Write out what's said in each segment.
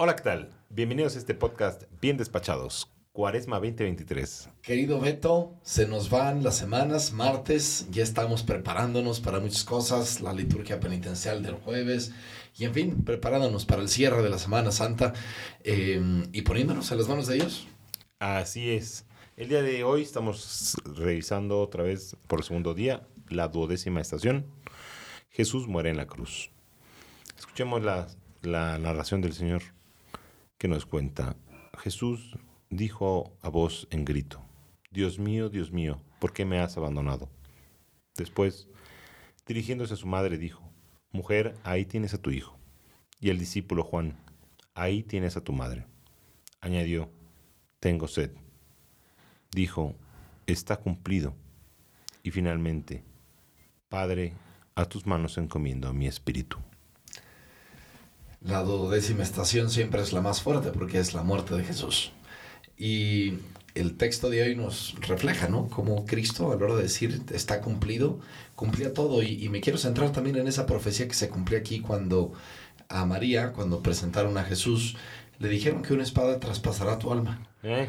Hola, ¿qué tal? Bienvenidos a este podcast Bien Despachados, Cuaresma 2023. Querido Beto, se nos van las semanas, martes, ya estamos preparándonos para muchas cosas, la liturgia penitencial del jueves, y en fin, preparándonos para el cierre de la Semana Santa eh, y poniéndonos en las manos de Dios. Así es. El día de hoy estamos revisando otra vez por el segundo día la duodécima estación. Jesús muere en la cruz. Escuchemos la, la narración del Señor que nos cuenta. Jesús dijo a voz en grito, Dios mío, Dios mío, ¿por qué me has abandonado? Después, dirigiéndose a su madre, dijo, Mujer, ahí tienes a tu hijo. Y el discípulo Juan, ahí tienes a tu madre. Añadió, Tengo sed. Dijo, Está cumplido. Y finalmente, Padre, a tus manos encomiendo mi espíritu. La duodécima estación siempre es la más fuerte porque es la muerte de Jesús. Y el texto de hoy nos refleja, ¿no? Como Cristo, a la hora de decir está cumplido, cumplía todo. Y, y, me quiero centrar también en esa profecía que se cumplió aquí cuando a María, cuando presentaron a Jesús, le dijeron que una espada traspasará tu alma. ¿Eh?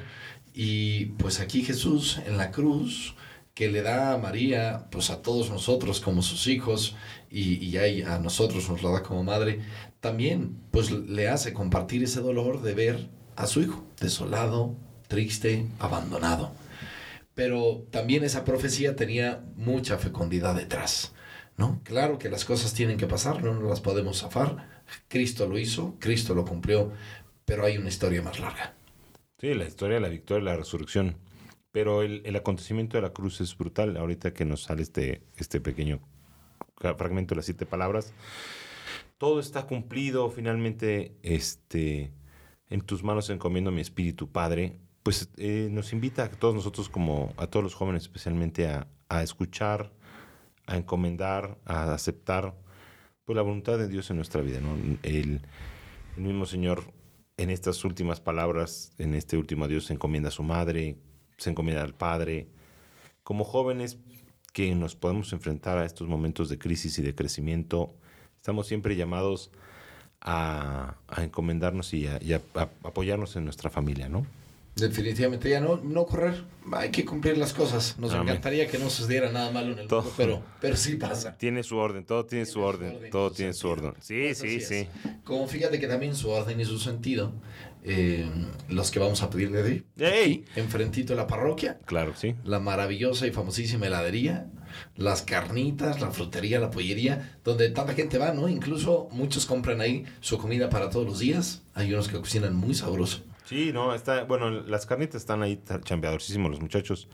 Y pues aquí Jesús en la cruz, que le da a María, pues a todos nosotros como sus hijos, y, y ahí a nosotros nos la da como madre, también pues le hace compartir ese dolor de ver a su hijo desolado, triste, abandonado. Pero también esa profecía tenía mucha fecundidad detrás. ¿no? Claro que las cosas tienen que pasar, no nos las podemos zafar. Cristo lo hizo, Cristo lo cumplió, pero hay una historia más larga. Sí, la historia de la victoria y la resurrección. Pero el, el, acontecimiento de la cruz es brutal. Ahorita que nos sale este, este pequeño fragmento de las siete palabras, todo está cumplido. Finalmente, este, en tus manos encomiendo mi espíritu, Padre. Pues eh, nos invita a todos nosotros, como a todos los jóvenes especialmente, a, a escuchar, a encomendar, a aceptar pues, la voluntad de Dios en nuestra vida. ¿no? El, el mismo Señor en estas últimas palabras, en este último adiós, encomienda a su madre, se encomienda al Padre. Como jóvenes que nos podemos enfrentar a estos momentos de crisis y de crecimiento, estamos siempre llamados a, encomendarnos y a, a, apoyarnos en nuestra familia, ¿no? Definitivamente ya no, no correr, hay que cumplir las cosas. Nos Amén. encantaría que no sucediera nada malo en el todo, mundo, pero, pero sí pasa. Tiene su orden, todo tiene, tiene su orden, orden todo tiene su orden. Sí, sí, sí. Como fíjate que también su orden y su sentido, eh, los que vamos a pedir de hoy, ¡Ey! enfrentito de la parroquia. Claro, sí. La maravillosa y famosísima heladería, las carnitas, la frutería, la pollería, donde tanta gente va, ¿no? Incluso muchos compran ahí su comida para todos los días. Hay unos que cocinan muy sabroso. Sí, no, está, bueno, las carnitas están ahí chambeadorísimos los muchachos.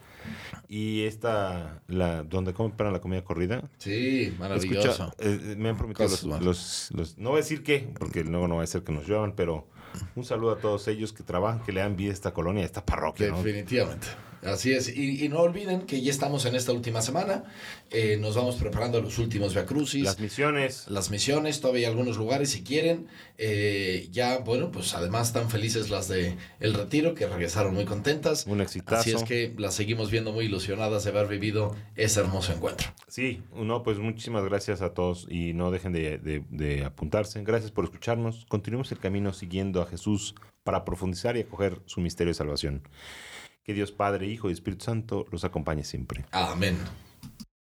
Y esta, la, donde compran la comida corrida. Sí, maravilloso. Escucha, eh, me han prometido los, los, los, no voy a decir qué, porque luego no va a ser que nos llevan, pero un saludo a todos ellos que trabajan, que le dan vida a esta colonia, a esta parroquia. Definitivamente. ¿no? Así es. Y, y, no olviden que ya estamos en esta última semana. Eh, nos vamos preparando los últimos Via Crucis. Las misiones. Las misiones. Todavía hay algunos lugares si quieren. Eh, ya, bueno, pues además están felices las de El Retiro, que regresaron muy contentas. Un exitazo. Así es que las seguimos viendo muy ilusionadas de haber vivido ese hermoso encuentro. Sí, no, pues muchísimas gracias a todos y no dejen de, de, de apuntarse. Gracias por escucharnos. Continuemos el camino siguiendo a Jesús para profundizar y acoger su misterio de salvación. Que Dios Padre, Hijo y Espíritu Santo los acompañe siempre. Amén.